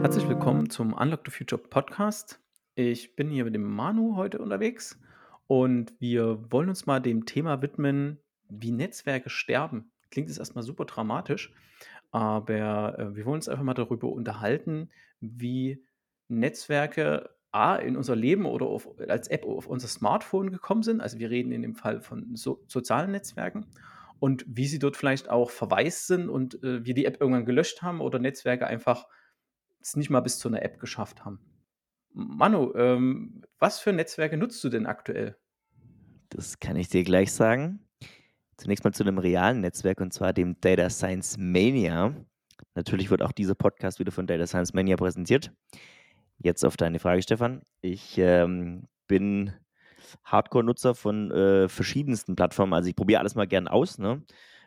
Herzlich willkommen zum Unlock the Future Podcast. Ich bin hier mit dem Manu heute unterwegs und wir wollen uns mal dem Thema widmen, wie Netzwerke sterben. Klingt jetzt erstmal super dramatisch, aber äh, wir wollen uns einfach mal darüber unterhalten, wie Netzwerke A in unser Leben oder auf, als App auf unser Smartphone gekommen sind. Also wir reden in dem Fall von so, sozialen Netzwerken und wie sie dort vielleicht auch verwaist sind und äh, wir die App irgendwann gelöscht haben oder Netzwerke einfach es nicht mal bis zu einer App geschafft haben. Manu, ähm, was für Netzwerke nutzt du denn aktuell? Das kann ich dir gleich sagen. Zunächst mal zu einem realen Netzwerk und zwar dem Data Science Mania. Natürlich wird auch dieser Podcast wieder von Data Science Mania präsentiert. Jetzt auf deine Frage, Stefan. Ich ähm, bin Hardcore-Nutzer von äh, verschiedensten Plattformen. Also ich probiere alles mal gern aus. Ne?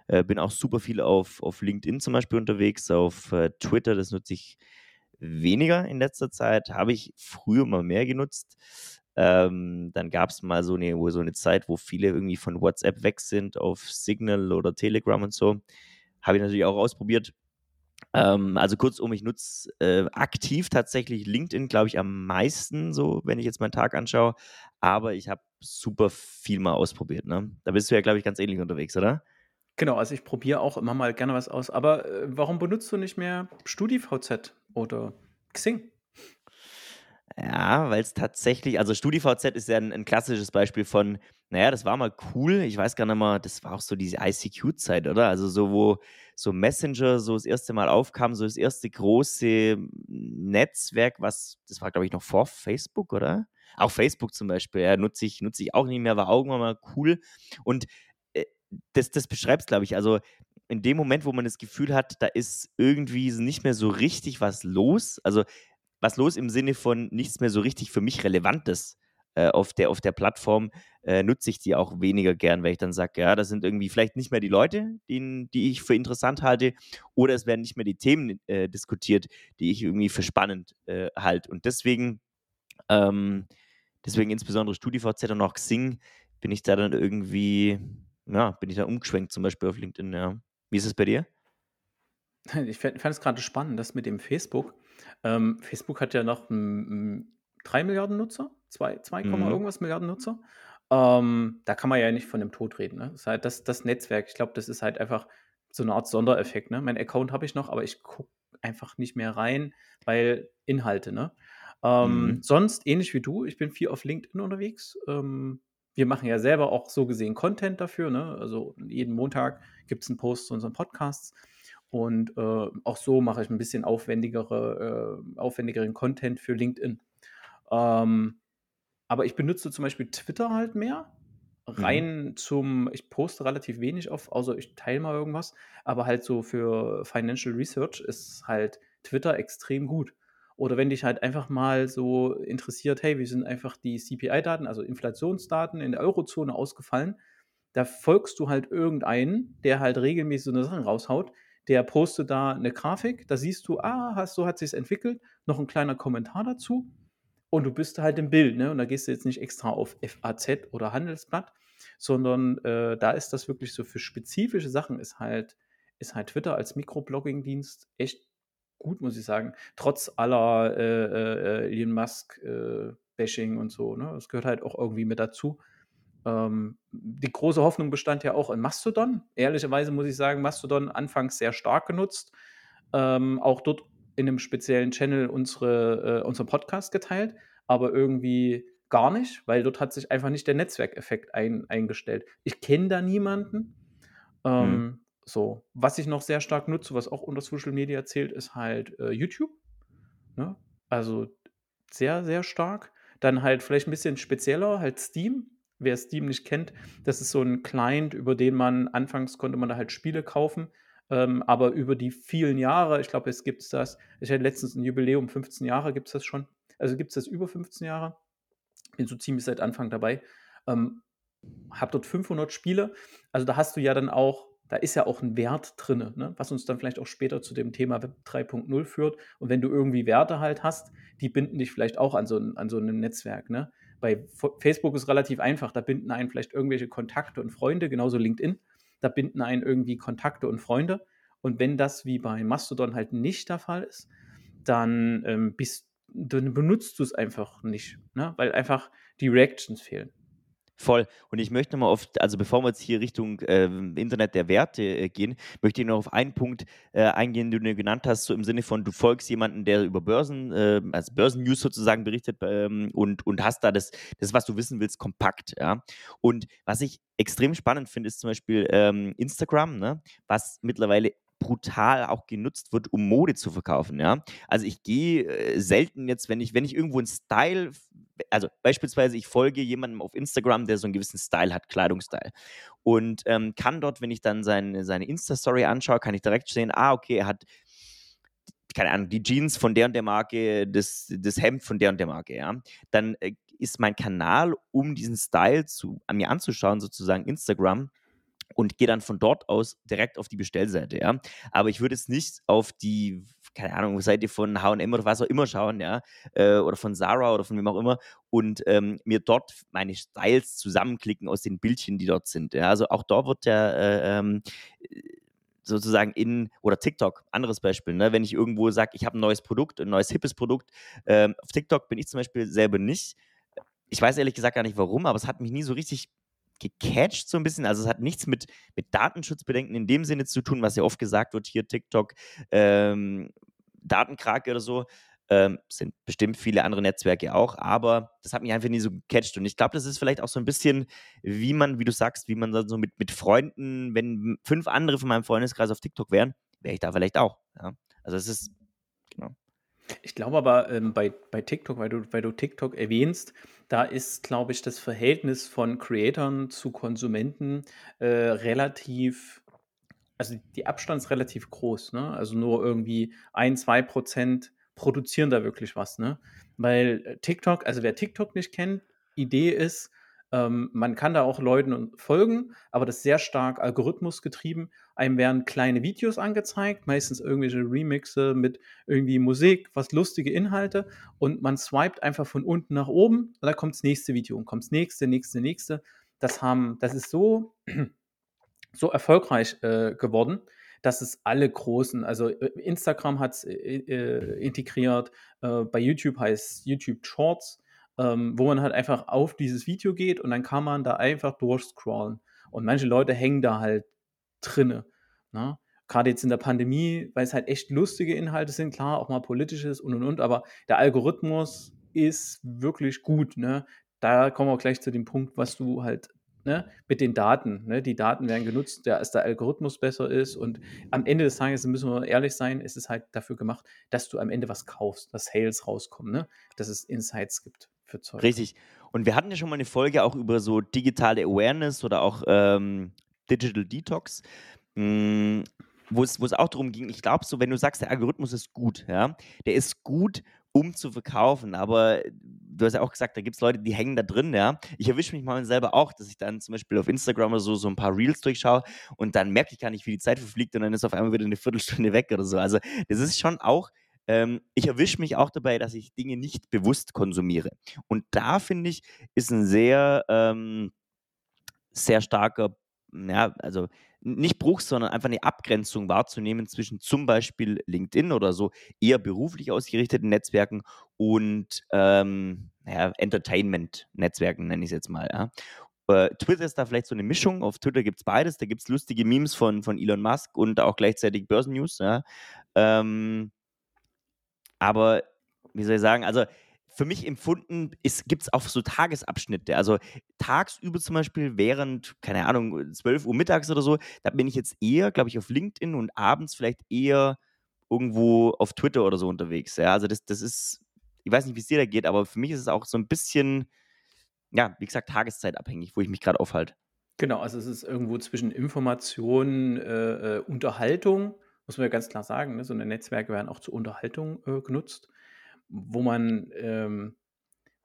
Äh, bin auch super viel auf, auf LinkedIn zum Beispiel unterwegs, auf äh, Twitter, das nutze ich weniger in letzter Zeit, habe ich früher mal mehr genutzt. Ähm, dann gab es mal so eine, so eine Zeit, wo viele irgendwie von WhatsApp weg sind auf Signal oder Telegram und so. Habe ich natürlich auch ausprobiert. Ähm, also kurzum, ich nutze äh, aktiv tatsächlich LinkedIn, glaube ich, am meisten, so wenn ich jetzt meinen Tag anschaue. Aber ich habe super viel mal ausprobiert. Ne? Da bist du ja, glaube ich, ganz ähnlich unterwegs, oder? Genau, also ich probiere auch immer mal gerne was aus. Aber äh, warum benutzt du nicht mehr StudiVZ oder Xing? Ja, weil es tatsächlich, also StudiVZ ist ja ein, ein, klassisches Beispiel von, naja, das war mal cool. Ich weiß gar nicht mehr, das war auch so diese ICQ-Zeit, oder? Also so, wo so Messenger so das erste Mal aufkam, so das erste große Netzwerk, was, das war glaube ich noch vor Facebook, oder? Auch Facebook zum Beispiel, ja, nutze ich, nutze ich auch nicht mehr, war auch mal cool. Und äh, das, das beschreibt es, glaube ich. Also in dem Moment, wo man das Gefühl hat, da ist irgendwie nicht mehr so richtig was los. Also was los im Sinne von nichts mehr so richtig für mich Relevantes äh, auf, der, auf der Plattform, äh, nutze ich die auch weniger gern, weil ich dann sage, ja, das sind irgendwie vielleicht nicht mehr die Leute, die, die ich für interessant halte, oder es werden nicht mehr die Themen äh, diskutiert, die ich irgendwie für spannend äh, halte. Und deswegen, ähm, deswegen insbesondere StudiVZ und auch Xing, bin ich da dann irgendwie, ja, bin ich da umgeschwenkt, zum Beispiel auf LinkedIn, ja. Wie ist es bei dir? Ich fand es gerade spannend, das mit dem Facebook. Ähm, Facebook hat ja noch 3 Milliarden Nutzer, 2, 2, mhm. irgendwas Milliarden Nutzer. Ähm, da kann man ja nicht von dem Tod reden. Ne? Das ist halt das, das Netzwerk. Ich glaube, das ist halt einfach so eine Art Sondereffekt. Ne? Mein Account habe ich noch, aber ich gucke einfach nicht mehr rein, weil Inhalte. Ne? Ähm, mhm. Sonst ähnlich wie du, ich bin viel auf LinkedIn unterwegs. Ähm, wir machen ja selber auch so gesehen Content dafür. Ne? Also jeden Montag gibt es einen Post zu unseren Podcasts. Und äh, auch so mache ich ein bisschen aufwendigere, äh, aufwendigeren Content für LinkedIn. Ähm, aber ich benutze zum Beispiel Twitter halt mehr. Rein mhm. zum, ich poste relativ wenig auf, außer ich teile mal irgendwas. Aber halt so für Financial Research ist halt Twitter extrem gut. Oder wenn dich halt einfach mal so interessiert, hey, wie sind einfach die CPI-Daten, also Inflationsdaten in der Eurozone ausgefallen, da folgst du halt irgendeinen, der halt regelmäßig so eine Sache raushaut, der postet da eine Grafik, da siehst du, ah, hast, so hat sich entwickelt, noch ein kleiner Kommentar dazu und du bist halt im Bild, ne? Und da gehst du jetzt nicht extra auf FAZ oder Handelsblatt, sondern äh, da ist das wirklich so für spezifische Sachen ist halt, ist halt Twitter als Mikroblogging-Dienst echt gut, muss ich sagen. Trotz aller äh, äh, Elon Musk-Bashing äh, und so, ne? Das gehört halt auch irgendwie mit dazu. Ähm, die große Hoffnung bestand ja auch in Mastodon. Ehrlicherweise muss ich sagen, Mastodon anfangs sehr stark genutzt. Ähm, auch dort in einem speziellen Channel unsere, äh, unseren Podcast geteilt, aber irgendwie gar nicht, weil dort hat sich einfach nicht der Netzwerkeffekt ein, eingestellt. Ich kenne da niemanden. Ähm, hm. So, was ich noch sehr stark nutze, was auch unter Social Media zählt, ist halt äh, YouTube. Ne? Also sehr, sehr stark. Dann halt vielleicht ein bisschen spezieller, halt Steam wer Steam nicht kennt, das ist so ein Client, über den man anfangs konnte man da halt Spiele kaufen. Ähm, aber über die vielen Jahre, ich glaube, es gibt das, ich hatte letztens ein Jubiläum, 15 Jahre gibt es das schon. Also gibt es das über 15 Jahre. Bin so ziemlich seit Anfang dabei. Ähm, hab dort 500 Spiele. Also da hast du ja dann auch, da ist ja auch ein Wert drin, ne? was uns dann vielleicht auch später zu dem Thema Web 3.0 führt. Und wenn du irgendwie Werte halt hast, die binden dich vielleicht auch an so ein, an so ein Netzwerk. Ne? Bei Facebook ist relativ einfach, da binden einen vielleicht irgendwelche Kontakte und Freunde, genauso LinkedIn. Da binden einen irgendwie Kontakte und Freunde. Und wenn das wie bei Mastodon halt nicht der Fall ist, dann ähm, bist, dann benutzt du es einfach nicht, ne? weil einfach die Reactions fehlen. Voll. Und ich möchte mal auf, also bevor wir jetzt hier Richtung äh, Internet der Werte äh, gehen, möchte ich noch auf einen Punkt äh, eingehen, den du genannt hast, so im Sinne von, du folgst jemanden, der über Börsen, äh, also Börsennews sozusagen berichtet ähm, und, und hast da das, das, was du wissen willst, kompakt. Ja? Und was ich extrem spannend finde, ist zum Beispiel ähm, Instagram, ne? was mittlerweile brutal auch genutzt wird, um Mode zu verkaufen, ja. Also ich gehe äh, selten jetzt, wenn ich, wenn ich irgendwo einen Style, also beispielsweise ich folge jemandem auf Instagram, der so einen gewissen Style hat, Kleidungsstyle. Und ähm, kann dort, wenn ich dann seine, seine Insta-Story anschaue, kann ich direkt sehen, ah, okay, er hat keine Ahnung, die Jeans von der und der Marke, das, das Hemd von der und der Marke, ja, dann äh, ist mein Kanal, um diesen Style zu, an mir anzuschauen, sozusagen Instagram, und gehe dann von dort aus direkt auf die Bestellseite, ja. Aber ich würde jetzt nicht auf die, keine Ahnung, Seite von H&M oder was auch immer schauen, ja, äh, oder von Zara oder von wem auch immer und ähm, mir dort meine Styles zusammenklicken aus den Bildchen, die dort sind. Ja? Also auch dort wird der äh, ähm, sozusagen in, oder TikTok, anderes Beispiel, ne? wenn ich irgendwo sage, ich habe ein neues Produkt, ein neues hippes Produkt, ähm, auf TikTok bin ich zum Beispiel selber nicht. Ich weiß ehrlich gesagt gar nicht warum, aber es hat mich nie so richtig gecatcht so ein bisschen. Also es hat nichts mit, mit Datenschutzbedenken in dem Sinne zu tun, was ja oft gesagt wird, hier TikTok, ähm, Datenkrake oder so. Ähm, sind bestimmt viele andere Netzwerke auch, aber das hat mich einfach nie so gecatcht. Und ich glaube, das ist vielleicht auch so ein bisschen, wie man, wie du sagst, wie man dann so mit, mit Freunden, wenn fünf andere von meinem Freundeskreis auf TikTok wären, wäre ich da vielleicht auch. Ja? Also es ist, genau. Ich glaube aber ähm, bei, bei TikTok, weil du, weil du TikTok erwähnst, da ist, glaube ich, das Verhältnis von Creatoren zu Konsumenten äh, relativ, also die Abstand ist relativ groß, ne? Also nur irgendwie ein, zwei Prozent produzieren da wirklich was, ne? Weil äh, TikTok, also wer TikTok nicht kennt, Idee ist, ähm, man kann da auch Leuten folgen, aber das ist sehr stark algorithmusgetrieben. Einem werden kleine Videos angezeigt, meistens irgendwelche Remixe mit irgendwie Musik, was lustige Inhalte und man swiped einfach von unten nach oben und da kommt das nächste Video und kommt das nächste, nächste, nächste. Das haben, das ist so, so erfolgreich äh, geworden, dass es alle großen, also äh, Instagram hat es äh, äh, integriert, äh, bei YouTube heißt YouTube Shorts, ähm, wo man halt einfach auf dieses Video geht und dann kann man da einfach durchscrollen. Und manche Leute hängen da halt drinne. Ne? Gerade jetzt in der Pandemie, weil es halt echt lustige Inhalte sind, klar, auch mal politisches und und und, aber der Algorithmus ist wirklich gut. Ne? Da kommen wir gleich zu dem Punkt, was du halt ne, mit den Daten. Ne? Die Daten werden genutzt, der, als der Algorithmus besser ist. Und am Ende des Tages müssen wir ehrlich sein, ist es halt dafür gemacht, dass du am Ende was kaufst, dass Sales rauskommen, ne? dass es Insights gibt für Zeug. Richtig. Und wir hatten ja schon mal eine Folge auch über so digitale Awareness oder auch ähm, Digital Detox. Hm, wo es, wo es auch darum ging, ich glaube so, wenn du sagst, der Algorithmus ist gut, ja, der ist gut, um zu verkaufen, aber du hast ja auch gesagt, da gibt es Leute, die hängen da drin, ja. Ich erwische mich mal selber auch, dass ich dann zum Beispiel auf Instagram oder so, so ein paar Reels durchschaue und dann merke ich gar nicht, wie die Zeit verfliegt und dann ist auf einmal wieder eine Viertelstunde weg oder so. Also das ist schon auch ähm, ich erwische mich auch dabei, dass ich Dinge nicht bewusst konsumiere. Und da finde ich, ist ein sehr, ähm, sehr starker, ja, also nicht Bruch, sondern einfach eine Abgrenzung wahrzunehmen zwischen zum Beispiel LinkedIn oder so eher beruflich ausgerichteten Netzwerken und ähm, ja, Entertainment-Netzwerken, nenne ich es jetzt mal. Ja. Äh, Twitter ist da vielleicht so eine Mischung. Auf Twitter gibt es beides. Da gibt es lustige Memes von, von Elon Musk und auch gleichzeitig Börsennews. Ja. Ähm, aber wie soll ich sagen, also für mich empfunden gibt es auch so Tagesabschnitte. Also tagsüber zum Beispiel während, keine Ahnung, 12 Uhr mittags oder so, da bin ich jetzt eher, glaube ich, auf LinkedIn und abends vielleicht eher irgendwo auf Twitter oder so unterwegs. Ja, also das, das ist, ich weiß nicht, wie es dir da geht, aber für mich ist es auch so ein bisschen, ja, wie gesagt, tageszeitabhängig, wo ich mich gerade aufhalte. Genau, also es ist irgendwo zwischen Information, äh, äh Unterhaltung muss man ja ganz klar sagen, ne? so eine Netzwerke werden auch zur Unterhaltung äh, genutzt, wo man, ähm,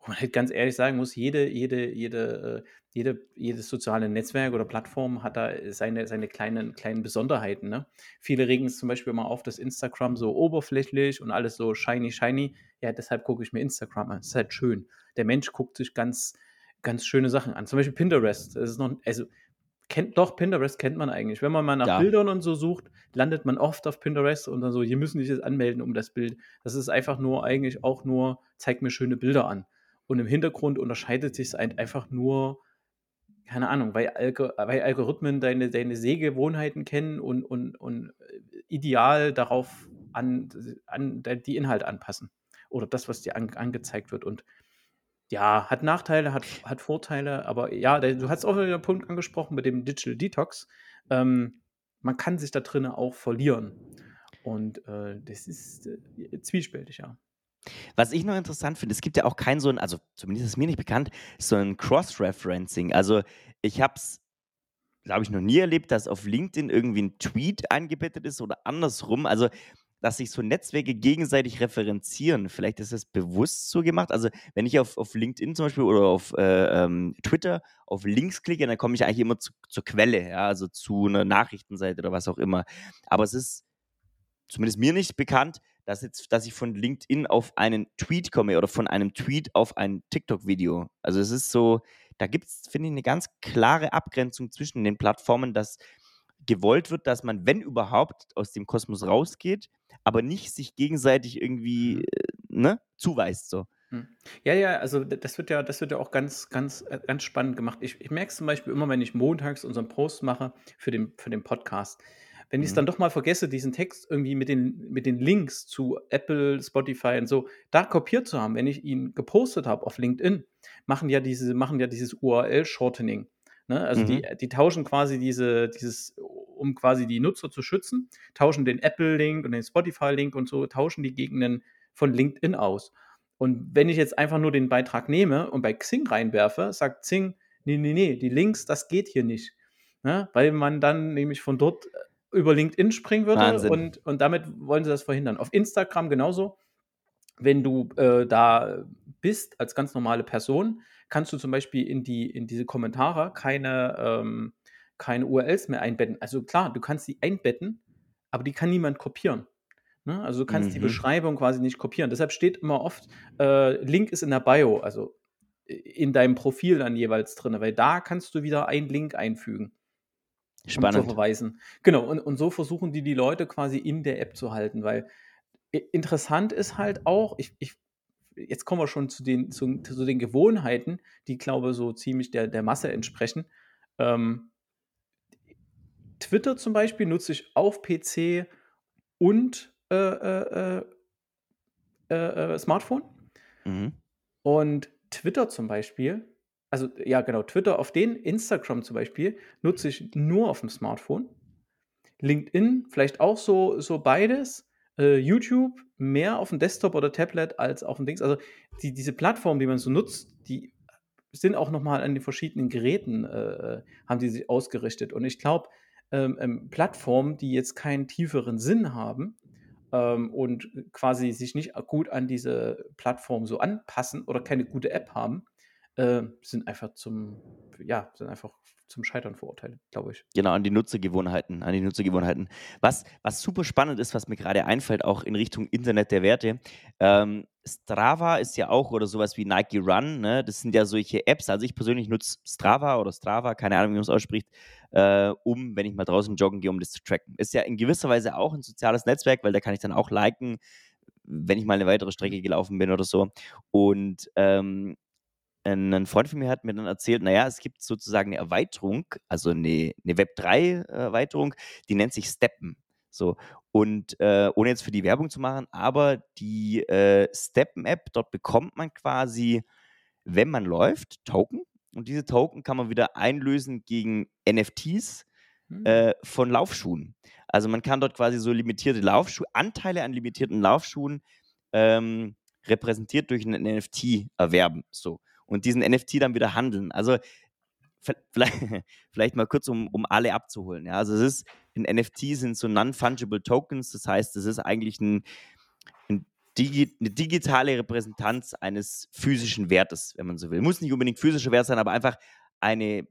wo man halt ganz ehrlich sagen muss, jede, jede, jede, äh, jede, jedes soziale Netzwerk oder Plattform hat da seine, seine kleinen, kleinen Besonderheiten. Ne? Viele regen es zum Beispiel immer auf, dass Instagram so oberflächlich und alles so shiny, shiny. Ja, deshalb gucke ich mir Instagram an. Das ist halt schön. Der Mensch guckt sich ganz, ganz schöne Sachen an. Zum Beispiel Pinterest. Das ist noch, also kennt doch, Pinterest kennt man eigentlich. Wenn man mal nach Ja. Bildern und so sucht, landet man oft auf Pinterest und dann so: „Hier müssen sich jetzt anmelden um das Bild.“ Das ist einfach nur eigentlich auch nur: „Zeig mir schöne Bilder an.“ Und im Hintergrund unterscheidet sich's halt einfach nur keine Ahnung, weil Algo weil Algorithmen deine deine Sehgewohnheiten kennen und und und, äh, ideal darauf an an die Inhalte anpassen oder das, was dir an angezeigt wird und ja, hat Nachteile, hat hat Vorteile, aber ja, du hast auch wieder 'n Punkt angesprochen mit dem Digital Detox. Ähm, man kann sich da drinnen auch verlieren und, äh, das ist, äh, zwiespältig, ja. Was ich noch interessant finde, es gibt ja auch kein so 'n also zumindest ist mir nicht bekannt, so 'n Cross-Referencing. Also, ich habe es, glaube ich, noch nie erlebt, dass auf LinkedIn irgendwie 'n Tweet eingebettet ist oder andersrum. Also, dass sich so Netzwerke gegenseitig referenzieren. Vielleicht ist das bewusst so gemacht. Also, wenn ich auf auf LinkedIn zum Beispiel oder auf, äh, ähm, Twitter auf Links klicke, dann komme ich eigentlich immer zu zur Quelle, ja, also zu 'ner Nachrichtenseite oder was auch immer. Aber es ist zumindest mir nicht bekannt, dass jetzt dass ich von LinkedIn auf einen Tweet komme oder von einem Tweet auf ein TikTok-Video. Also, es ist so da gibt's, finde ich, 'ne ganz klare Abgrenzung zwischen den Plattformen, dass gewollt wird, dass man, wenn überhaupt, aus dem Kosmos rausgeht, aber nicht sich gegenseitig irgendwie, Mhm. äh, ne, zuweist so. Mhm. Ja, ja, also das wird ja das wird ja auch ganz ganz äh, ganz spannend gemacht. Ich ich merke es zum Beispiel immer, wenn ich montags unseren Post mache für den für den Podcast. Wenn ich's Mhm. dann doch mal vergesse, diesen Text irgendwie mit den mit den Links zu Apple, Spotify und so da kopiert zu haben, wenn ich ihn gepostet habe auf LinkedIn, machen ja diese machen ja dieses URL-Shortening, ne? Also, die Mhm. die tauschen quasi diese dieses um quasi die Nutzer zu schützen, tauschen den Apple-Link und den Spotify-Link und so tauschen die gegen 'nen von LinkedIn aus. Und wenn ich jetzt einfach nur den Beitrag nehme und bei Xing reinwerfe, sagt Xing: „Ne, ne, ne, die Links, das geht hier nicht“, ne? Weil man dann nämlich von dort, äh, über LinkedIn springen würde Wahnsinn. und und damit wollen sie das verhindern. Auf Instagram genauso. Wenn du, äh, da bist als ganz normale Person, kannst du zum Beispiel in die in diese Kommentare keine, ähm keine URLs mehr einbetten. Also klar, du kannst sie einbetten, aber die kann niemand kopieren, ne? Also, du kannst die Mhm. Beschreibung quasi nicht kopieren. Deshalb steht immer oft, äh, Link ist in der Bio, also in deinem Profil dann jeweils drinnen, weil da kannst du wieder einen Link einfügen um zu Spannend. verweisen. Genau, und und so versuchen die, die Leute quasi in der App zu halten, weil interessant ist halt auch, ich ich jetzt kommen wir schon zu den zu zu den Gewohnheiten, die, glaube, so ziemlich der der Masse entsprechen. Ähm Twitter zum Beispiel nutze ich auf PC und, äh, äh, äh äh, Smartphone. Mhm. Und Twitter zum Beispiel also ja genau, Twitter auf den Instagram zum Beispiel nutze ich nur auf'm Smartphone. LinkedIn vielleicht auch so so beides. Äh, YouTube mehr auf'm Desktop oder Tablet als auf'm Dings. Also, die diese Plattformen, die man so nutzt, die sind auch noch mal an den verschiedenen Geräten, äh, äh, haben die sich ausgerichtet. Und ich glaube, ähm, ähm, Plattformen, die jetzt keinen tieferen Sinn haben, ähm, und quasi sich nicht gut an diese Plattform so anpassen oder keine gute App haben, äh, sind einfach zum ja, sind einfach zum Scheitern verurteilt, glaube ich. Genau, an die Nutzergewohnheiten an die Nutzergewohnheiten. Was was super spannend ist, was mir grade einfällt, auch in Richtung Internet der Werte, ähm, Strava ist ja auch oder so was wie Nike Run, ne? Das sind ja solche Apps. Also, ich persönlich nutze Strava oder Strava, keine Ahnung, wie man's ausspricht, äh, um, wenn ich mal draußen joggen gehe, um das zu tracken. Ist ja in gewisser Weise auch 'n soziales Netzwerk, weil da kann ich dann auch liken, wenn ich mal 'ne weitere. Strecke gelaufen bin oder so. Und, ähm, 'n 'nen Freund von mir hat mir dann erzählt, na ja, es gibt sozusagen 'ne Erweiterung, also 'ne 'ne Web3 Erweiterung, die nennt sich Steppen, so. Und, äh, ohne jetzt für die Werbung zu machen, aber die, äh, Steppen-App, dort bekommt man quasi, wenn man läuft, Token und diese Token kann man wieder einlösen gegen NFTs, Hm. äh, von Laufschuhen. Also, man kann dort quasi so limitierte Laufschuh Anteile an limitierten Laufschuhen, ähm, repräsentiert durch 'nen NFT erwerben, so. Und diesen NFT dann wieder handeln. Also, vi viellei vielleicht mal kurz, um um alle abzuholen, ja? Also, es ist 'n NFT sind so Non-Fungible Tokens. Das heißt, das ist eigentlich 'n 'n digi 'ne digitale Repräsentanz eines physischen Wertes, wenn man so will. Muss nicht unbedingt physischer Wert sein, aber einfach eine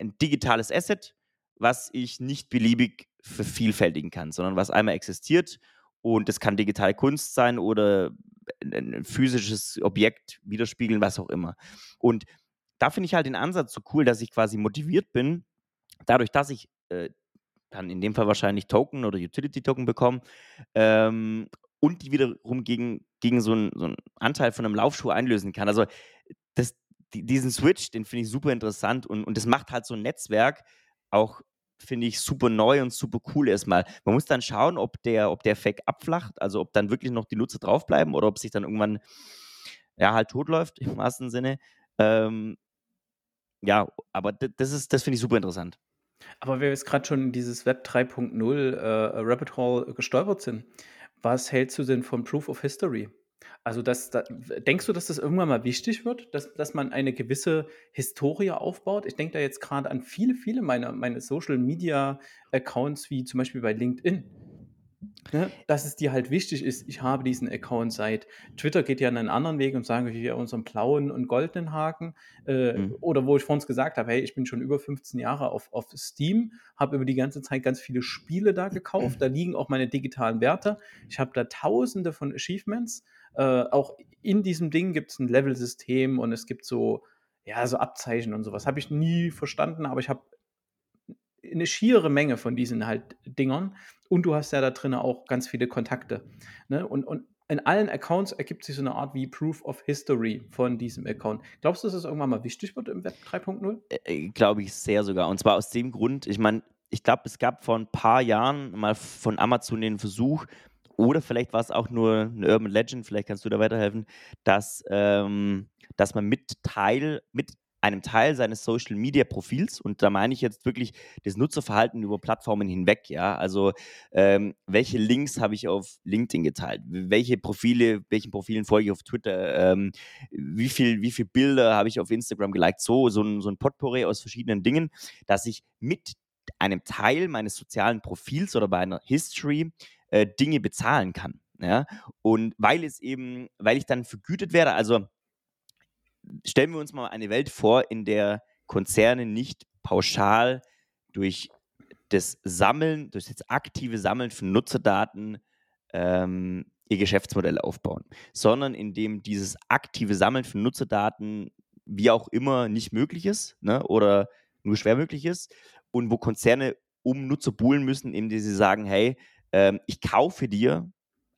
ein digitales Asset, was ich nicht beliebig vervielfältigen kann, sondern was einmal existiert und das kann digitale Kunst sein oder 'n 'n 'n physisches Objekt widerspiegeln, was auch immer. Und da finde ich halt den Ansatz so cool, dass ich quasi motiviert bin dadurch, dass ich äh, dann in dem Fall wahrscheinlich Token oder Utility-Token bekomme ähm, und die wiederum gegen, gegen so, einen, so einen Anteil von einem Laufschuh einlösen kann. Also das, die, diesen Switch, den finde ich super interessant und, und das macht halt so ein Netzwerk auch finde ich super neu und super cool erstmal. Man muss dann schauen, ob der, ob der Fake abflacht, also ob dann wirklich noch die Nutzer draufbleiben oder ob sich dann irgendwann ja halt totläuft im wahrsten Sinne. Ähm, ja, aber das ist, das finde ich super interessant. Aber wir jetzt gerade schon dieses Web 3.0 äh, Rabbit Hole gestolpert sind, was hältst du denn von Proof of History? Also, das, da, denkst du, dass das irgendwann mal wichtig wird, dass, dass man eine gewisse Historie aufbaut? Ich denke da jetzt gerade an viele, viele meiner meine Social Media Accounts, wie zum Beispiel bei LinkedIn. Ne? Dass es dir halt wichtig ist, ich habe diesen Account seit. Twitter geht ja einen anderen Weg und sagen, hier unseren blauen und goldenen Haken. Äh, mhm. Oder wo ich vorhin gesagt habe, hey, ich bin schon über 15 Jahre auf, auf Steam, habe über die ganze Zeit ganz viele Spiele da gekauft. Da liegen auch meine digitalen Werte. Ich habe da tausende von Achievements. Äh, auch in diesem Ding gibt es ein Level-System und es gibt so, ja, so Abzeichen und sowas. Habe ich nie verstanden, aber ich habe eine schiere Menge von diesen halt Dingern. Und du hast ja da drin auch ganz viele Kontakte. Ne? Und, und in allen Accounts ergibt sich so eine Art wie Proof of History von diesem Account. Glaubst du, dass das irgendwann mal wichtig wird im Web 3.0? Äh, äh, glaube ich sehr sogar. Und zwar aus dem Grund, ich meine, ich glaube, es gab vor ein paar Jahren mal von Amazon den Versuch, oder vielleicht war es auch nur eine Urban Legend, vielleicht kannst du da weiterhelfen, dass, ähm, dass man mit Teil, mit einem Teil seines Social Media Profils und da meine ich jetzt wirklich das Nutzerverhalten über Plattformen hinweg, ja. Also ähm, welche Links habe ich auf LinkedIn geteilt? Welche Profile, welchen Profilen folge ich auf Twitter? Ähm, wie viel, wie viele Bilder habe ich auf Instagram geliked? So, so ein, so ein Potpourri aus verschiedenen Dingen, dass ich mit einem Teil meines sozialen Profils oder bei einer History äh, Dinge bezahlen kann. Ja? Und weil es eben, weil ich dann vergütet werde, also stellen wir uns mal eine Welt vor, in der Konzerne nicht pauschal durch das Sammeln, durch das aktive Sammeln von Nutzerdaten ähm, ihr Geschäftsmodell aufbauen, sondern indem dieses aktive Sammeln von Nutzerdaten wie auch immer nicht möglich ist ne, oder nur schwer möglich ist und wo Konzerne um Nutzer buhlen müssen, indem sie sagen, hey, ähm, ich kaufe dir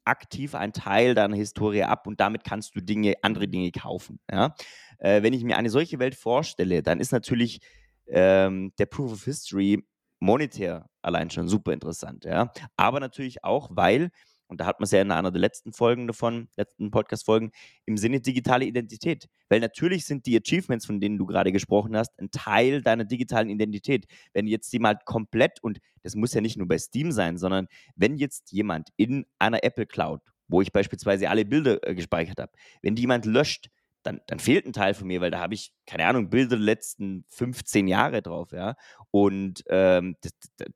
aktiv einen Teil deiner Historie ab und damit kannst du Dinge, andere Dinge kaufen. Ja? Äh, wenn ich mir eine solche Welt vorstelle, dann ist natürlich ähm, der Proof of History monetär allein schon super interessant. Ja? Aber natürlich auch, weil und da hat man es ja in einer der letzten Folgen davon, letzten Podcast-Folgen, im Sinne digitale Identität. Weil natürlich sind die Achievements, von denen du gerade gesprochen hast, ein Teil deiner digitalen Identität. Wenn jetzt jemand komplett, und das muss ja nicht nur bei Steam sein, sondern wenn jetzt jemand in einer Apple Cloud, wo ich beispielsweise alle Bilder äh, gespeichert habe, wenn die jemand löscht, dann, dann, fehlt ein Teil von mir, weil da habe ich, keine Ahnung, Bilder der letzten 15 Jahre drauf, ja. Und ähm, das, das,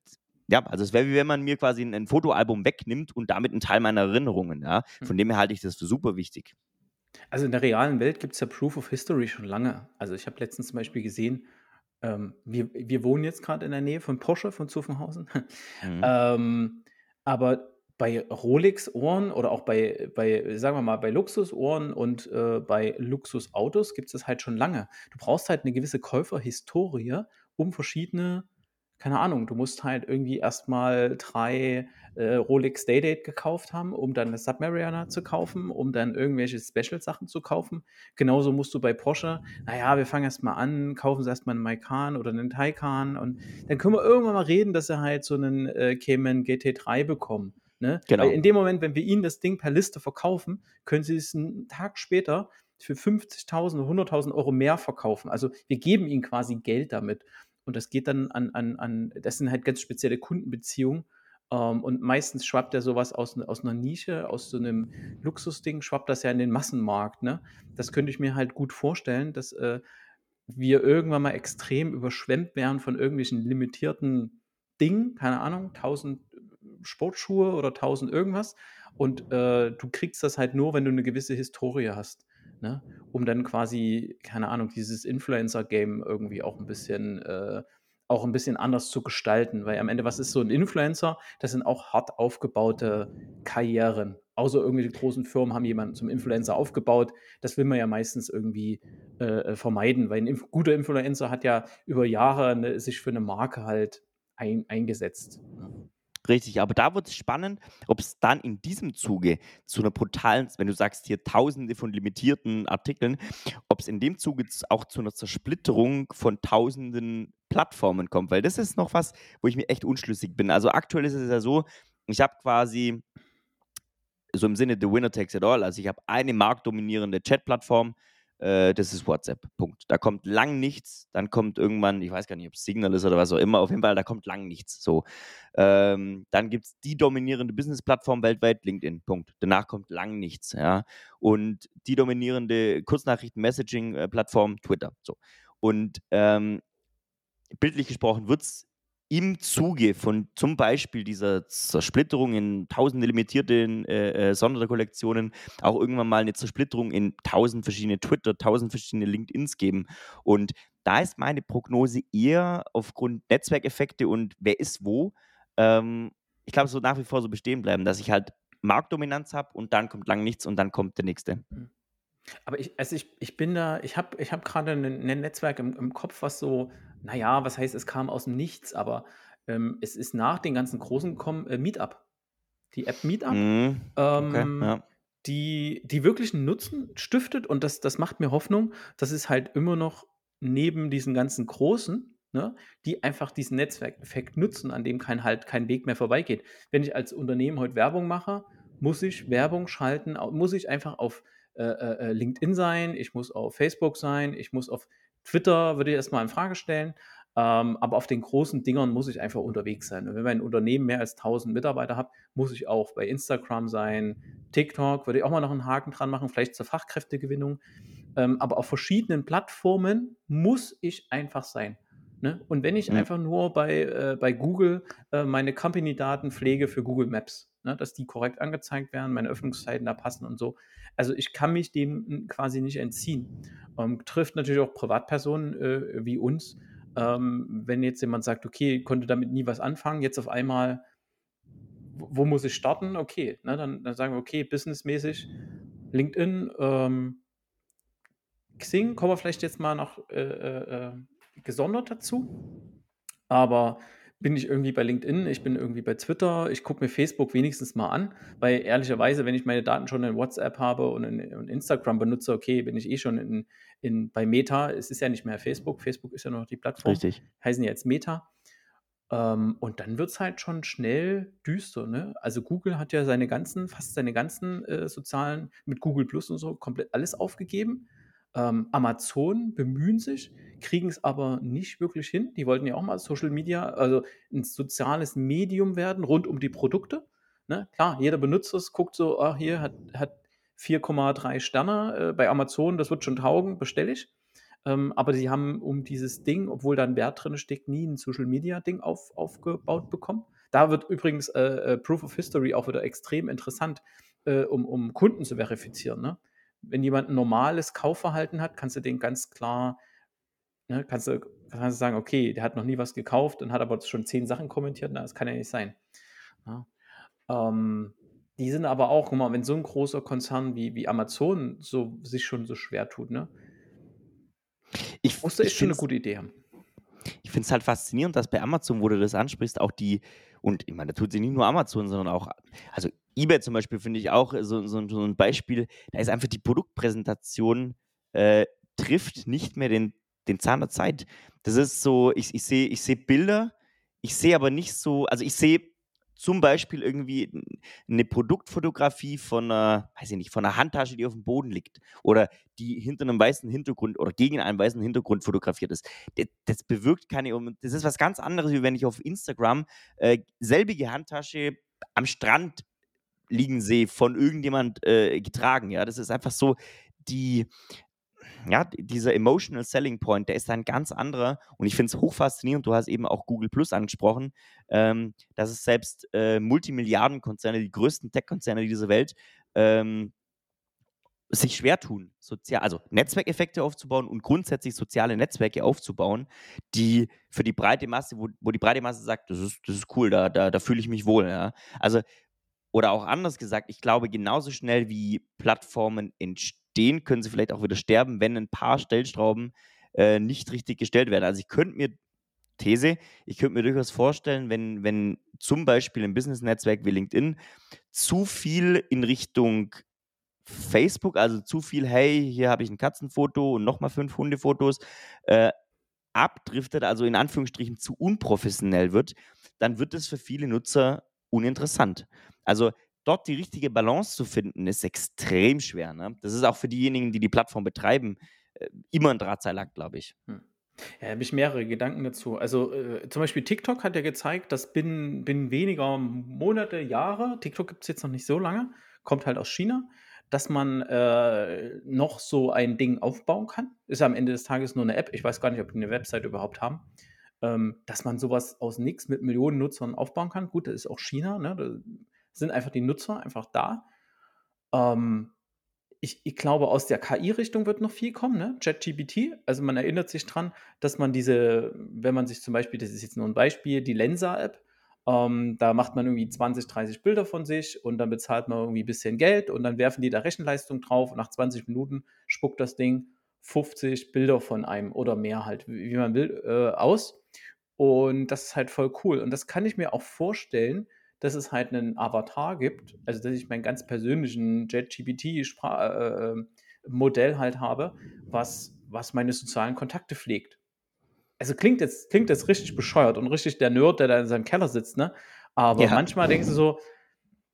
ja, also es wäre wie wenn man mir quasi ein, ein, Fotoalbum wegnimmt und damit einen Teil meiner Erinnerungen, ja. Hm. Von dem her halte ich das für super wichtig. Also in der realen Welt gibt es ja Proof of History schon lange. Also ich habe letztens zum Beispiel gesehen, ähm, wir, wir wohnen jetzt gerade in der Nähe von Porsche, von Zuffenhausen. Mhm. ähm, aber bei Rolex-Ohren oder auch bei, bei, sagen wir mal, bei Luxusohren und äh, bei Luxusautos gibt es das halt schon lange. Du brauchst halt eine gewisse Käuferhistorie, um verschiedene keine Ahnung, du musst halt irgendwie erstmal drei äh, Rolex Daydate gekauft haben, um dann eine Submariner zu kaufen, um dann irgendwelche Special-Sachen zu kaufen. Genauso musst du bei Porsche, naja, wir fangen erstmal an, kaufen sie erstmal einen Macan oder einen Taycan und dann können wir irgendwann mal reden, dass sie halt so einen äh, Cayman GT3 bekommen. Ne? Genau. Weil in dem Moment, wenn wir ihnen das Ding per Liste verkaufen, können sie es einen Tag später für 50.000 oder 100.000 Euro mehr verkaufen. Also wir geben ihnen quasi Geld damit. Und das geht dann an, an, an das sind halt ganz spezielle Kundenbeziehungen. Ähm, und meistens schwappt ja sowas aus, aus einer Nische, aus so einem Luxusding, schwappt das ja in den Massenmarkt. Ne? Das könnte ich mir halt gut vorstellen, dass äh, wir irgendwann mal extrem überschwemmt werden von irgendwelchen limitierten Dingen, keine Ahnung, 1000 Sportschuhe oder 1000 irgendwas. Und äh, du kriegst das halt nur, wenn du eine gewisse Historie hast ne? um dann quasi, keine Ahnung, dieses Influencer-Game irgendwie auch ein bisschen, äh, auch ein bisschen anders zu gestalten. Weil am Ende, was ist so ein Influencer? Das sind auch hart aufgebaute Karrieren. außer irgendwelche großen Firmen haben jemanden zum Influencer aufgebaut. Das will man ja meistens irgendwie äh, äh vermeiden, weil ein Inf guter Influencer hat ja über Jahre ne, sich für eine Marke halt ein, eingesetzt. Ne? Richtig, aber da wird es spannend, ob es dann in diesem Zuge zu einer brutalen, wenn du sagst hier tausende von limitierten Artikeln, ob es in dem Zuge auch zu einer Zersplitterung von tausenden Plattformen kommt, weil das ist noch was, wo ich mir echt unschlüssig bin. Also aktuell ist es ja so, ich habe quasi so im Sinne the winner takes it all, also ich habe eine marktdominierende Chat-Plattform, äh, das ist WhatsApp. Punkt. Da kommt lang nichts, dann kommt irgendwann, ich weiß gar nicht, ob es Signal ist oder was auch immer, auf jeden Fall, da kommt lang nichts. So. Ähm, dann gibt es die dominierende Business-Plattform weltweit, LinkedIn. Punkt. Danach kommt lang nichts. Ja. Und die dominierende Kurznachrichten-Messaging-Plattform, Twitter. So. Und ähm, bildlich gesprochen wird es im Zuge von zum Beispiel dieser Zersplitterung in tausende limitierte äh, äh, Sonderkollektionen auch irgendwann mal eine Zersplitterung in tausend verschiedene Twitter, tausend verschiedene LinkedIns geben. Und da ist meine Prognose eher aufgrund Netzwerkeffekte und wer ist wo. Ähm, ich glaube, es wird nach wie vor so bestehen bleiben, dass ich halt Marktdominanz habe und dann kommt lang nichts und dann kommt der nächste. Mhm. Aber ich, also ich, ich bin da, ich habe ich hab gerade ein, ein Netzwerk im, im Kopf, was so, naja, was heißt, es kam aus dem Nichts, aber ähm, es ist nach den ganzen Großen gekommen, äh, Meetup. Die App Meetup, Mhm. Okay, ähm, ja. die, die wirklich einen Nutzen stiftet und das, das macht mir Hoffnung, dass es halt immer noch neben diesen ganzen Großen, ne, die einfach diesen Netzwerkeffekt nutzen, an dem kein halt kein Weg mehr vorbeigeht. Wenn ich als Unternehmen heute Werbung mache, muss ich Werbung schalten, muss ich einfach auf äh, äh, äh, LinkedIn sein, ich muss auf Facebook sein, ich muss auf Twitter, würde ich erstmal in Frage stellen. Ähm, aber auf den großen Dingern muss ich einfach unterwegs sein. Und wenn mein Unternehmen mehr als 1000 Mitarbeiter hat, muss ich auch bei Instagram sein, TikTok, würde ich auch mal noch einen Haken dran machen, vielleicht zur Fachkräftegewinnung. Ähm, aber auf verschiedenen Plattformen muss ich einfach sein. Ne? Und wenn ich mhm. einfach nur bei, äh, bei Google äh, meine Company-Daten pflege für Google Maps, ne, dass die korrekt angezeigt werden, meine Öffnungszeiten da passen und so. Also ich kann mich dem quasi nicht entziehen. Ähm, trifft natürlich auch Privatpersonen äh, wie uns. Ähm, wenn jetzt jemand sagt, okay, konnte damit nie was anfangen, jetzt auf einmal, wo muss ich starten? Okay, ne, dann, dann sagen wir, okay, businessmäßig, LinkedIn, ähm, Xing, kommen wir vielleicht jetzt mal noch äh, äh, äh gesondert dazu. Aber bin ich irgendwie bei LinkedIn, ich bin irgendwie bei Twitter, ich gucke mir Facebook wenigstens mal an, weil ehrlicherweise, wenn ich meine Daten schon in WhatsApp habe und in, in Instagram benutze, okay, bin ich eh schon in, in, bei Meta, es ist ja nicht mehr Facebook, Facebook ist ja noch die Plattform, Richtig. heißen ja jetzt Meta. Ähm, und dann wird es halt schon schnell düster. Ne? Also Google hat ja seine ganzen, fast seine ganzen äh, sozialen, mit Google Plus und so, komplett alles aufgegeben. Ähm, Amazon bemühen sich, kriegen es aber nicht wirklich hin. Die wollten ja auch mal Social Media, also ein soziales Medium werden rund um die Produkte. Ne? Klar, jeder benutzt es, guckt so, ah, hier hat, hat 4,3 Sterne äh, bei Amazon, das wird schon taugen, bestelle ich. Ähm, aber sie haben um dieses Ding, obwohl da ein Wert drin steckt, nie ein Social Media Ding auf, aufgebaut bekommen. Da wird übrigens äh, äh, Proof of History auch wieder extrem interessant, äh, um, um Kunden zu verifizieren. Ne? Wenn jemand ein normales Kaufverhalten hat, kannst du den ganz klar, ne, kannst, du, kannst du sagen, okay, der hat noch nie was gekauft und hat aber schon zehn Sachen kommentiert, na, das kann ja nicht sein. Ja. Ähm, die sind aber auch, guck mal, wenn so ein großer Konzern wie, wie Amazon so, sich schon so schwer tut, ne? Ich wusste, ist schon eine gute Idee haben. Ich finde es halt faszinierend, dass bei Amazon, wo du das ansprichst, auch die, und ich meine, da tut sich nicht nur Amazon, sondern auch, also eBay zum Beispiel finde ich auch so, so, so, ein Beispiel, da ist einfach die Produktpräsentation äh, trifft nicht mehr den, den Zahn der Zeit. Das ist so, ich, ich sehe ich seh Bilder, ich sehe aber nicht so, also ich sehe zum Beispiel irgendwie eine Produktfotografie von einer, weiß ich nicht, von einer Handtasche, die auf dem Boden liegt oder die hinter einem weißen Hintergrund oder gegen einen weißen Hintergrund fotografiert ist. Das, das bewirkt keine, das ist was ganz anderes, wie wenn ich auf Instagram äh, selbige Handtasche am Strand liegen sehe, von irgendjemand äh, getragen. Ja, das ist einfach so die, ja, dieser Emotional Selling Point, der ist ein ganz anderer und ich finde es hochfaszinierend. Du hast eben auch Google Plus angesprochen, ähm, dass es selbst äh, Multimilliardenkonzerne, die größten Tech-Konzerne dieser Welt, ähm, sich schwer tun, sozial, also Netzwerkeffekte aufzubauen und grundsätzlich soziale Netzwerke aufzubauen, die für die breite Masse, wo, wo die breite Masse sagt, das ist, das ist cool, da, da, da fühle ich mich wohl. Ja? Also oder auch anders gesagt, ich glaube, genauso schnell wie Plattformen entstehen, können sie vielleicht auch wieder sterben, wenn ein paar Stellstrauben äh, nicht richtig gestellt werden. Also ich könnte mir, These, ich könnte mir durchaus vorstellen, wenn, wenn zum Beispiel ein Business-Netzwerk wie LinkedIn zu viel in Richtung Facebook, also zu viel, hey, hier habe ich ein Katzenfoto und nochmal fünf Hundefotos, äh, abdriftet, also in Anführungsstrichen zu unprofessionell wird, dann wird es für viele Nutzer uninteressant. Also dort die richtige Balance zu finden, ist extrem schwer. Ne? Das ist auch für diejenigen, die die Plattform betreiben, äh, immer ein Drahtseilakt, glaube ich. Hm. Ja, habe ich mehrere Gedanken dazu. Also äh, zum Beispiel TikTok hat ja gezeigt, dass binnen, binnen weniger Monate, Jahre, TikTok gibt es jetzt noch nicht so lange, kommt halt aus China, dass man äh, noch so ein Ding aufbauen kann. Ist ja am Ende des Tages nur eine App. Ich weiß gar nicht, ob die eine Website überhaupt haben. Ähm, dass man sowas aus nichts mit Millionen Nutzern aufbauen kann. Gut, das ist auch China. Ne? Sind einfach die Nutzer einfach da. Ähm, ich, ich, glaube, aus der KI-Richtung wird noch viel kommen, ne? ChatGPT. Also man erinnert sich dran, dass man diese, wenn man sich zum Beispiel, das ist jetzt nur ein Beispiel, die Lensa-App, ähm, da macht man irgendwie 20, 30 Bilder von sich und dann bezahlt man irgendwie ein bisschen Geld und dann werfen die da Rechenleistung drauf und nach 20 Minuten spuckt das Ding 50 Bilder von einem oder mehr halt, wie man will, äh, aus. Und das ist halt voll cool. Und das kann ich mir auch vorstellen, dass es halt einen Avatar gibt, also dass ich meinen ganz persönlichen JetGPT-Modell äh, äh, halt habe, was, was meine sozialen Kontakte pflegt also klingt jetzt, klingt jetzt richtig bescheuert und richtig der Nerd, der da in seinem Keller sitzt, ne? Aber ja. manchmal denkst du so,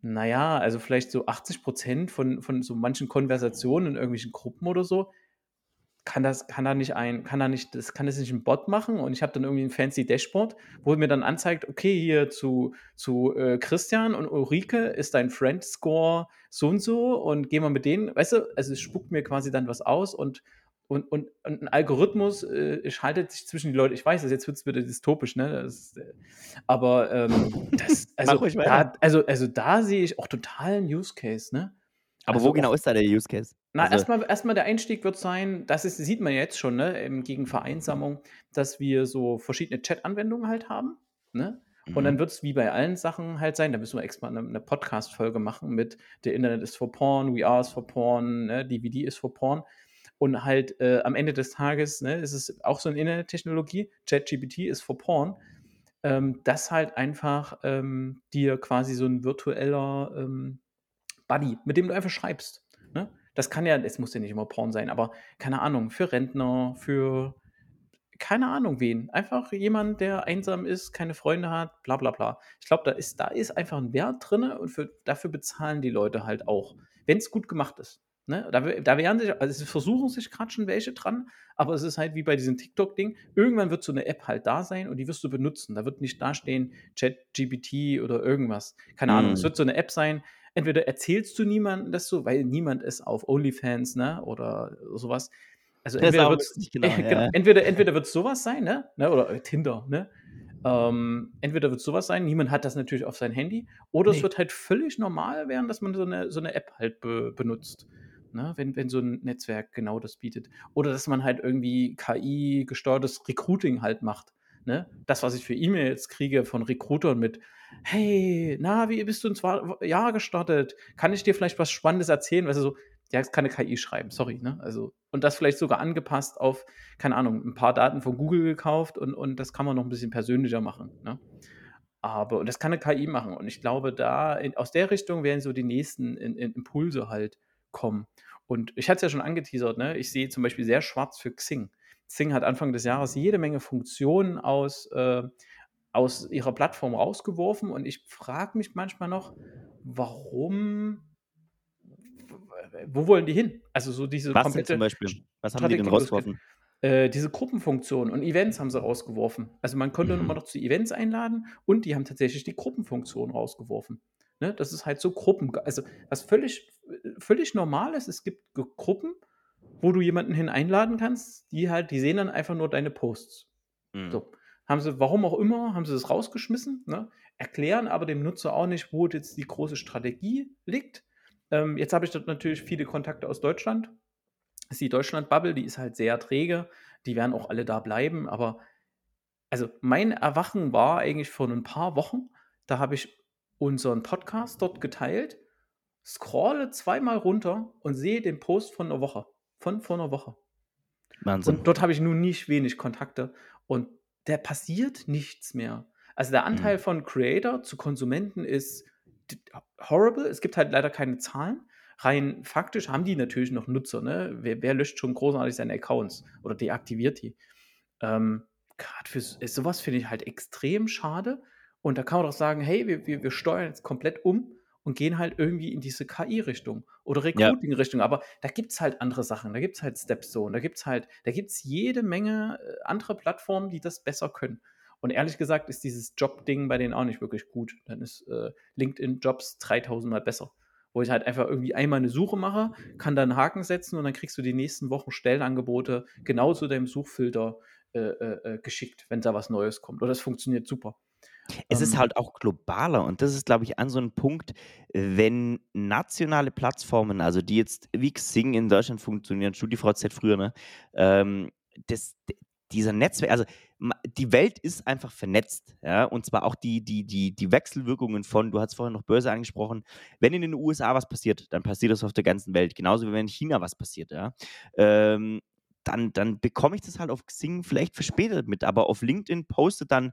naja, also vielleicht so 80 Prozent von, von so manchen Konversationen in irgendwelchen Gruppen oder so, kann das, kann da nicht ein, kann da nicht, das kann das nicht ein Bot machen und ich habe dann irgendwie ein fancy Dashboard, wo mir dann anzeigt, okay, hier zu, zu äh, Christian und Ulrike ist dein Friend-Score so und so und geh mal mit denen, weißt du, also es spuckt mir quasi dann was aus und und, und, und ein Algorithmus äh, schaltet sich zwischen die Leute. Ich weiß, jetzt wird es wieder dystopisch, ne? Das, äh, aber ähm, das, also, da, also, also da sehe ich auch totalen Use Case, ne? Aber also wo genau ist da der Use Case? Na, also, erstmal, erstmal der Einstieg wird sein, das ist, sieht man jetzt schon, ne, gegen Vereinsamung, dass wir so verschiedene Chat-Anwendungen halt haben, ne? Und dann mhm. wird es wie bei allen Sachen halt sein, da müssen wir extra eine, eine Podcast-Folge machen mit der Internet ist for Porn, We Are is for Porn, ne, DVD ist for Porn. Und halt äh, am Ende des Tages ne, ist es auch so eine Internettechnologie, ChatGPT ist for Porn, ähm, dass halt einfach ähm, dir quasi so ein virtueller ähm, Buddy, mit dem du einfach schreibst. Ne? Das kann ja, es muss ja nicht immer Porn sein, aber keine Ahnung, für Rentner, für keine Ahnung wen. Einfach jemand, der einsam ist, keine Freunde hat, bla bla bla. Ich glaube, da ist, da ist einfach ein Wert drin und für, dafür bezahlen die Leute halt auch, wenn es gut gemacht ist. Ne? Da, da wären sich, also es versuchen sich gerade schon welche dran, aber es ist halt wie bei diesem TikTok-Ding. Irgendwann wird so eine App halt da sein und die wirst du benutzen. Da wird nicht dastehen, ChatGPT oder irgendwas. Keine Ahnung. Es mhm. wird so eine App sein. Entweder erzählst du niemandem das so, weil niemand ist auf OnlyFans, ne? Oder sowas. Also entweder wird es genau, ja. entweder, entweder wird's sowas sein, ne? ne? Oder Tinder, ne? Ähm, entweder wird sowas sein, niemand hat das natürlich auf sein Handy, oder nee. es wird halt völlig normal werden, dass man so eine, so eine App halt be benutzt ne? wenn, wenn so ein Netzwerk genau das bietet. Oder dass man halt irgendwie KI-gesteuertes Recruiting halt macht. Ne? Das, was ich für E-Mails kriege von Recruitern mit, hey, na, wie bist du ins Jahr gestartet? Kann ich dir vielleicht was Spannendes erzählen? Weißt du, so, ja, es kann eine KI schreiben, sorry, ne? Also, und das vielleicht sogar angepasst auf, keine Ahnung, ein paar Daten von Google gekauft und, und das kann man noch ein bisschen persönlicher machen, ne? Aber, und das kann eine KI machen. Und ich glaube, da, in, aus der Richtung werden so die nächsten in, in Impulse halt kommen. Und ich hatte es ja schon angeteasert, ne? ich sehe zum Beispiel sehr schwarz für Xing. Xing hat Anfang des Jahres jede Menge Funktionen aus, äh, aus ihrer Plattform rausgeworfen und ich frage mich manchmal noch, warum, wo wollen die hin? Also so diese Was komplette zum Beispiel? Was haben die denn rausgeworfen? Äh, diese Gruppenfunktion und Events haben sie rausgeworfen. Also man konnte mhm. immer noch zu Events einladen und die haben tatsächlich die Gruppenfunktion rausgeworfen. Ne? Das ist halt so Gruppen. Also, was völlig, völlig normal ist, es gibt Gruppen, wo du jemanden hin einladen kannst, die halt, die sehen dann einfach nur deine Posts. Mhm. So. Haben sie, warum auch immer, haben sie das rausgeschmissen, ne? erklären aber dem Nutzer auch nicht, wo jetzt die große Strategie liegt. Ähm, jetzt habe ich dort natürlich viele Kontakte aus Deutschland. Das ist die Deutschland-Bubble, die ist halt sehr träge. Die werden auch alle da bleiben. Aber also mein Erwachen war eigentlich vor ein paar Wochen. Da habe ich unseren Podcast dort geteilt, scrolle zweimal runter und sehe den Post von einer Woche. Von vor einer Woche. Wahnsinn. Und dort habe ich nun nicht wenig Kontakte. Und der passiert nichts mehr. Also der Anteil Mhm. von Creator zu Konsumenten ist horrible. Es gibt halt leider keine Zahlen. Rein faktisch haben die natürlich noch Nutzer. Ne? Wer, wer löscht schon großartig seine Accounts oder deaktiviert die? Ähm, Gerade für sowas finde ich halt extrem schade. Und da kann man doch sagen, hey, wir, wir, wir steuern jetzt komplett um und gehen halt irgendwie in diese KI-Richtung oder. Recruiting-Richtung. Aber da gibt es halt andere Sachen. Da gibt es halt Stepstone, da gibt es halt, da gibt es jede Menge äh, andere Plattformen, die das besser können. Und ehrlich gesagt ist dieses Job-Ding bei denen auch nicht wirklich gut. Dann ist äh, LinkedIn Jobs 3000 Mal besser. Wo ich halt einfach irgendwie einmal eine Suche mache, kann da einen Haken setzen und dann kriegst du die nächsten Wochen Stellenangebote genau zu deinem Suchfilter äh, äh, äh, geschickt, wenn da was Neues kommt. Oder das funktioniert super. Es ist Ähm, halt auch globaler und das ist, glaube ich, an so einem Punkt, wenn nationale Plattformen, also die jetzt wie Xing in Deutschland funktionieren, StudiVZ früher, ne, ähm, das, dieser Netzwerk, also die Welt ist einfach vernetzt, ja, und zwar auch die, die, die, die Wechselwirkungen von, du hast vorhin noch Börse angesprochen, wenn in den USA was passiert, dann passiert das auf der ganzen Welt, genauso wie wenn in China was passiert, ja. Ähm, dann, dann bekomme ich das halt auf Xing vielleicht verspätet mit, aber auf LinkedIn postet dann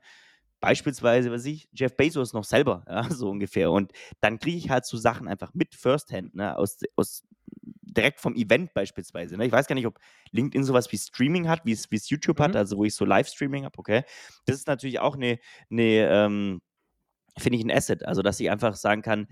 beispielsweise, was ich, Jeff Bezos noch selber, ja, so ungefähr. Und dann kriege ich halt so Sachen einfach mit Firsthand, ne, aus, aus direkt vom Event beispielsweise. Ne? Ich weiß gar nicht, ob LinkedIn sowas wie Streaming hat, wie es YouTube hat, Mhm. also wo ich so Livestreaming habe, okay. Das ist natürlich auch eine, eine ähm, finde ich ein Asset, also dass ich einfach sagen kann,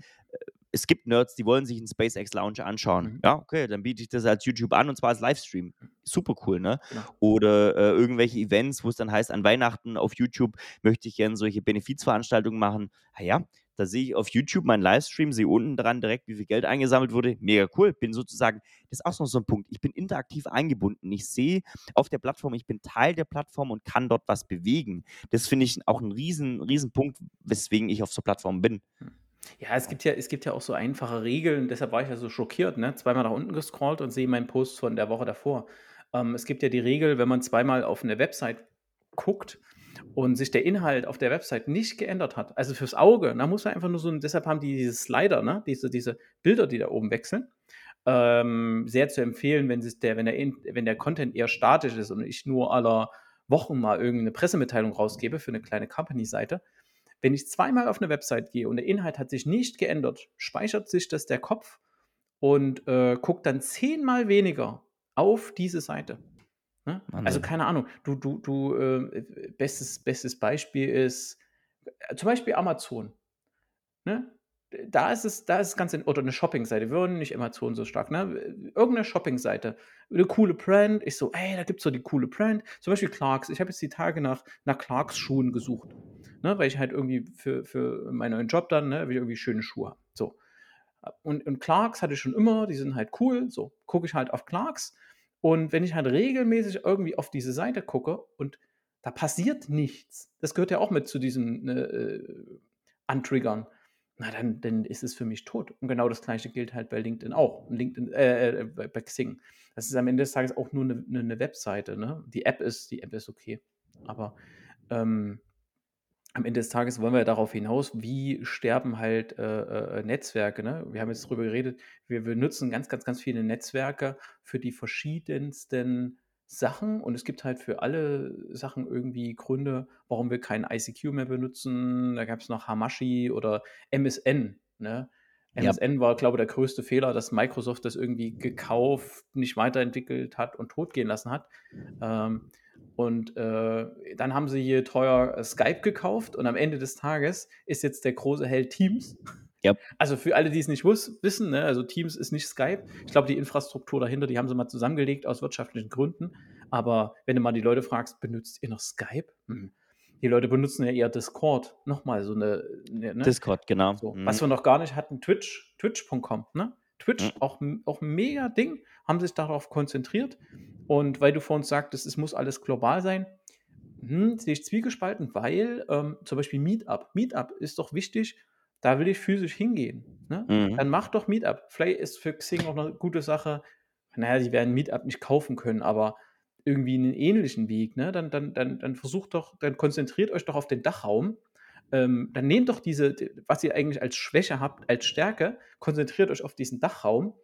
es gibt Nerds, die wollen sich einen SpaceX Lounge anschauen. Mhm. Ja, okay, dann biete ich das als YouTube an und zwar als Livestream. Super cool, ne? Genau. Oder äh, irgendwelche Events, wo es dann heißt, an Weihnachten auf YouTube möchte ich gerne solche Benefizveranstaltungen machen. Ah ja, da sehe ich auf YouTube meinen Livestream, sehe unten dran direkt, wie viel Geld eingesammelt wurde. Mega cool. Bin sozusagen, das ist auch noch so ein Punkt. Ich bin interaktiv eingebunden. Ich sehe auf der Plattform, ich bin Teil der Plattform und kann dort was bewegen. Das finde ich auch ein riesen, riesen Punkt, weswegen ich auf so Plattformen bin. Ja, es gibt ja, es gibt ja auch so einfache Regeln, deshalb war ich ja so schockiert, ne? Zweimal nach unten gescrollt und sehe meinen Post von der Woche davor. Ähm, es gibt ja die Regel, wenn man zweimal auf eine Website guckt und sich der Inhalt auf der Website nicht geändert hat, also fürs Auge, da muss man einfach nur so, deshalb haben die diese Slider, ne? Diese, diese Bilder, die da oben wechseln. Ähm, sehr zu empfehlen, wenn, sich der, wenn, der, wenn der Content eher statisch ist und ich nur aller Wochen mal irgendeine Pressemitteilung rausgebe für eine kleine Company-Seite. Wenn ich zweimal auf eine Website gehe und der Inhalt hat sich nicht geändert, speichert sich das der Kopf und äh, guckt dann zehnmal weniger auf diese Seite. Ne? Also keine Ahnung, du, du, du, äh, bestes, bestes Beispiel ist äh, zum Beispiel Amazon. Ne? Da ist es, da ist es ganz in, oder eine Shopping-Seite, wir wollen nicht Amazon so stark, ne? Irgendeine Shopping-Seite, eine coole Brand, ich so, ey, da gibt es so die coole Brand, zum Beispiel Clarks. Ich habe jetzt die Tage nach, nach Clarks-Schuhen gesucht, ne? Weil ich halt irgendwie für, für meinen neuen Job dann, ne, will irgendwie schöne Schuhe haben. So. Und, und Clarks hatte ich schon immer, die sind halt cool, so, gucke ich halt auf Clarks. Und wenn ich halt regelmäßig irgendwie auf diese Seite gucke und da passiert nichts, das gehört ja auch mit zu diesem ne, äh, Antriggern, na dann, dann ist es für mich tot. Und genau das gleiche gilt halt bei LinkedIn auch. LinkedIn, äh, äh, bei, bei Xing. Das ist am Ende des Tages auch nur eine, eine, eine Webseite. Ne? Die App ist, die App ist okay. Aber ähm, am Ende des Tages wollen wir darauf hinaus, wie sterben halt äh, äh, Netzwerke. Ne? Wir haben jetzt darüber geredet, wir, wir nutzen ganz, ganz, ganz viele Netzwerke für die verschiedensten Sachen und es gibt halt für alle Sachen irgendwie Gründe, warum wir kein ICQ mehr benutzen. Da gab es noch Hamashi oder MSN. Ne? Ja. MSN war, glaube ich, der größte Fehler, dass Microsoft das irgendwie gekauft, nicht weiterentwickelt hat und totgehen lassen hat. Ähm, und äh, dann haben sie hier teuer äh, Skype gekauft und am Ende des Tages ist jetzt der große Held Teams. Yep. Also für alle, die es nicht wissen, ne, also Teams ist nicht Skype. Ich glaube, die Infrastruktur dahinter, die haben sie mal zusammengelegt aus wirtschaftlichen Gründen. Aber wenn du mal die Leute fragst, benutzt ihr noch Skype? Hm. Die Leute benutzen ja eher Discord. Nochmal so eine. Ne, Discord, genau. So. Mhm. Was wir noch gar nicht hatten, Twitch, twitch.com, ne? Twitch, Mhm. auch, auch ein mega Ding, haben sich darauf konzentriert. Und weil du vor uns sagtest, es muss alles global sein, hm, sehe ich zwiegespalten, weil ähm, zum Beispiel Meetup. Meetup ist doch wichtig, da will ich physisch hingehen. Ne? Mhm. Dann mach doch Meetup. Vielleicht ist für Xing auch eine gute Sache. Naja, sie werden Meetup nicht kaufen können, aber irgendwie einen ähnlichen Weg. Ne? Dann, dann, dann, dann versucht doch, dann konzentriert euch doch auf den Dachraum. ähm, dann nehmt doch diese, was ihr eigentlich als Schwäche habt, als Stärke, konzentriert euch auf diesen Dachraum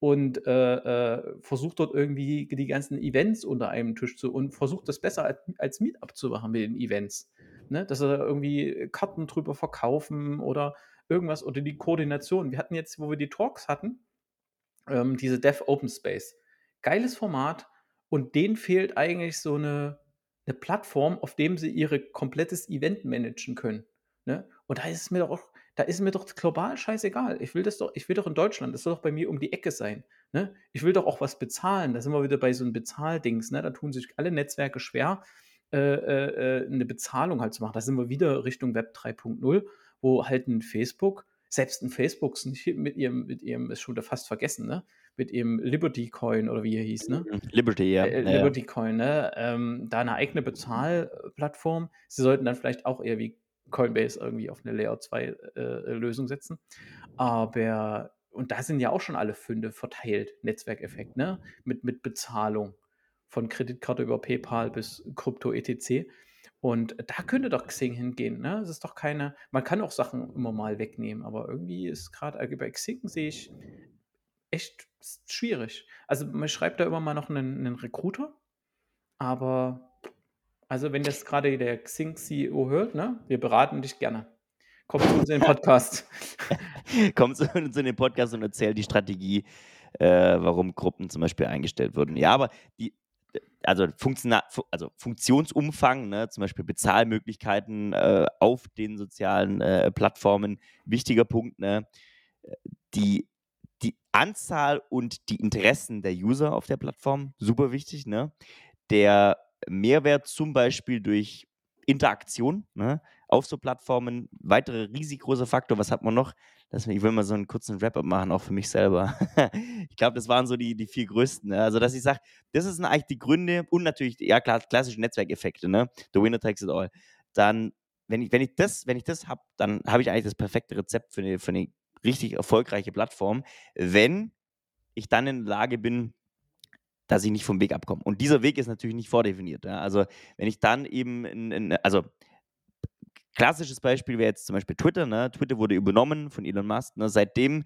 und äh, äh, versucht dort irgendwie die ganzen Events unter einem Tisch zu und versucht das besser als, als Meetup zu machen mit den Events. Ne? Dass sie irgendwie Karten drüber verkaufen oder irgendwas oder die Koordination. Wir hatten jetzt, wo wir die Talks hatten, ähm, diese Dev Open Space. Geiles Format und denen fehlt eigentlich so eine, eine Plattform, auf dem sie ihr komplettes Event managen können. Ne? Und da ist es mir doch auch, da ist mir doch global scheißegal. Ich will das doch, ich will doch in Deutschland, das soll doch bei mir um die Ecke sein. Ne? Ich will doch auch was bezahlen. Da sind wir wieder bei so einem Bezahldings. Ne? Da tun sich alle Netzwerke schwer, äh, äh, äh eine Bezahlung halt zu machen. Da sind wir wieder Richtung Web 3.0, wo halt ein Facebook, selbst ein Facebook mit ihrem, mit ihrem, ist schon fast vergessen, ne? Mit ihrem Liberty Coin oder wie er hieß, ne? Mhm. Liberty, ja. Äh, Liberty ja. Coin, ne? Ähm, da eine eigene Bezahlplattform. Sie sollten dann vielleicht auch eher wie Coinbase irgendwie auf eine Layer 2 äh, Lösung setzen. Aber, und da sind ja auch schon alle Funde verteilt, Netzwerkeffekt, ne? Mit, mit Bezahlung von Kreditkarte über PayPal bis Krypto etc. Und da könnte doch Xing hingehen, ne? Es ist doch keine, man kann auch Sachen immer mal wegnehmen, aber irgendwie ist gerade bei Xing sehe ich echt schwierig. Also man schreibt da immer mal noch einen, einen Recruiter, aber also, wenn das gerade der Xing-CEO hört, ne, wir beraten dich gerne. Komm zu uns in den Podcast. Komm zu uns in den Podcast und erzähl die Strategie, äh, warum Gruppen zum Beispiel eingestellt wurden. Ja, aber die, also, also Funktionsumfang, ne, zum Beispiel Bezahlmöglichkeiten äh, auf den sozialen äh, Plattformen, wichtiger Punkt. Ne, die, die Anzahl und die Interessen der User auf der Plattform, super wichtig. Ne, der Mehrwert zum Beispiel durch Interaktion ne, auf so Plattformen. Weitere riesig großer Faktor, was hat man noch? Das, ich will mal so einen kurzen Wrap-up machen, auch für mich selber. ich glaube, das waren so die, die vier größten. Ne? Also, dass ich sage, das sind eigentlich die Gründe und natürlich, ja klar, klassische Netzwerkeffekte, ne? The winner takes it all. Dann, wenn ich, wenn ich das, wenn ich das habe, dann habe ich eigentlich das perfekte Rezept für eine, für eine richtig erfolgreiche Plattform, wenn ich dann in der Lage bin, dass ich nicht vom Weg abkomme. Und dieser Weg ist natürlich nicht vordefiniert. Ja? Also wenn ich dann eben, in, in, also klassisches Beispiel wäre jetzt zum Beispiel Twitter. Ne? Twitter wurde übernommen von Elon Musk. Ne? Seitdem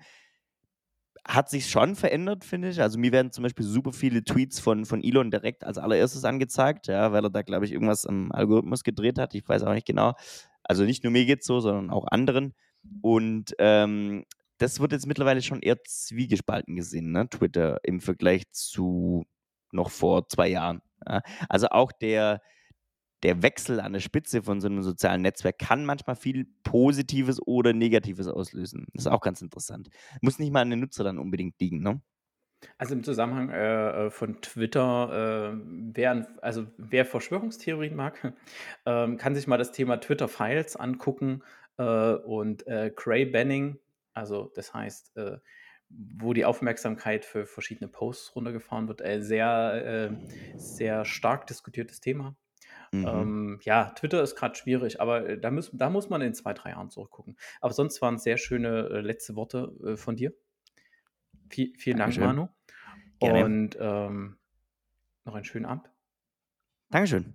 hat sich schon verändert, finde ich. Also mir werden zum Beispiel super viele Tweets von, von Elon direkt als allererstes angezeigt, ja, weil er da, glaube ich, irgendwas am Algorithmus gedreht hat. Ich weiß auch nicht genau. Also nicht nur mir geht es so, sondern auch anderen. Und ähm, das wird jetzt mittlerweile schon eher zwiegespalten gesehen, ne? Twitter im Vergleich zu noch vor zwei Jahren. Ja? Also auch der, der Wechsel an der Spitze von so einem sozialen Netzwerk kann manchmal viel Positives oder Negatives auslösen. Das ist auch ganz interessant. Muss nicht mal an den Nutzer dann unbedingt liegen, ne? Also im Zusammenhang äh, von Twitter, äh, wer, also wer Verschwörungstheorien mag, äh, kann sich mal das Thema Twitter Files angucken äh, und äh, Cray Banning also das heißt, äh, wo die Aufmerksamkeit für verschiedene Posts runtergefahren wird, sehr, sehr stark diskutiertes Thema. Mhm. Ähm, ja, Twitter ist gerade schwierig, aber äh, da, müssen, da muss man in zwei, drei Jahren zurückgucken. Aber sonst waren sehr schöne äh, letzte Worte äh, von dir. V vielen Dank, Manu. Gerne. Und ähm, noch einen schönen Abend. Dankeschön.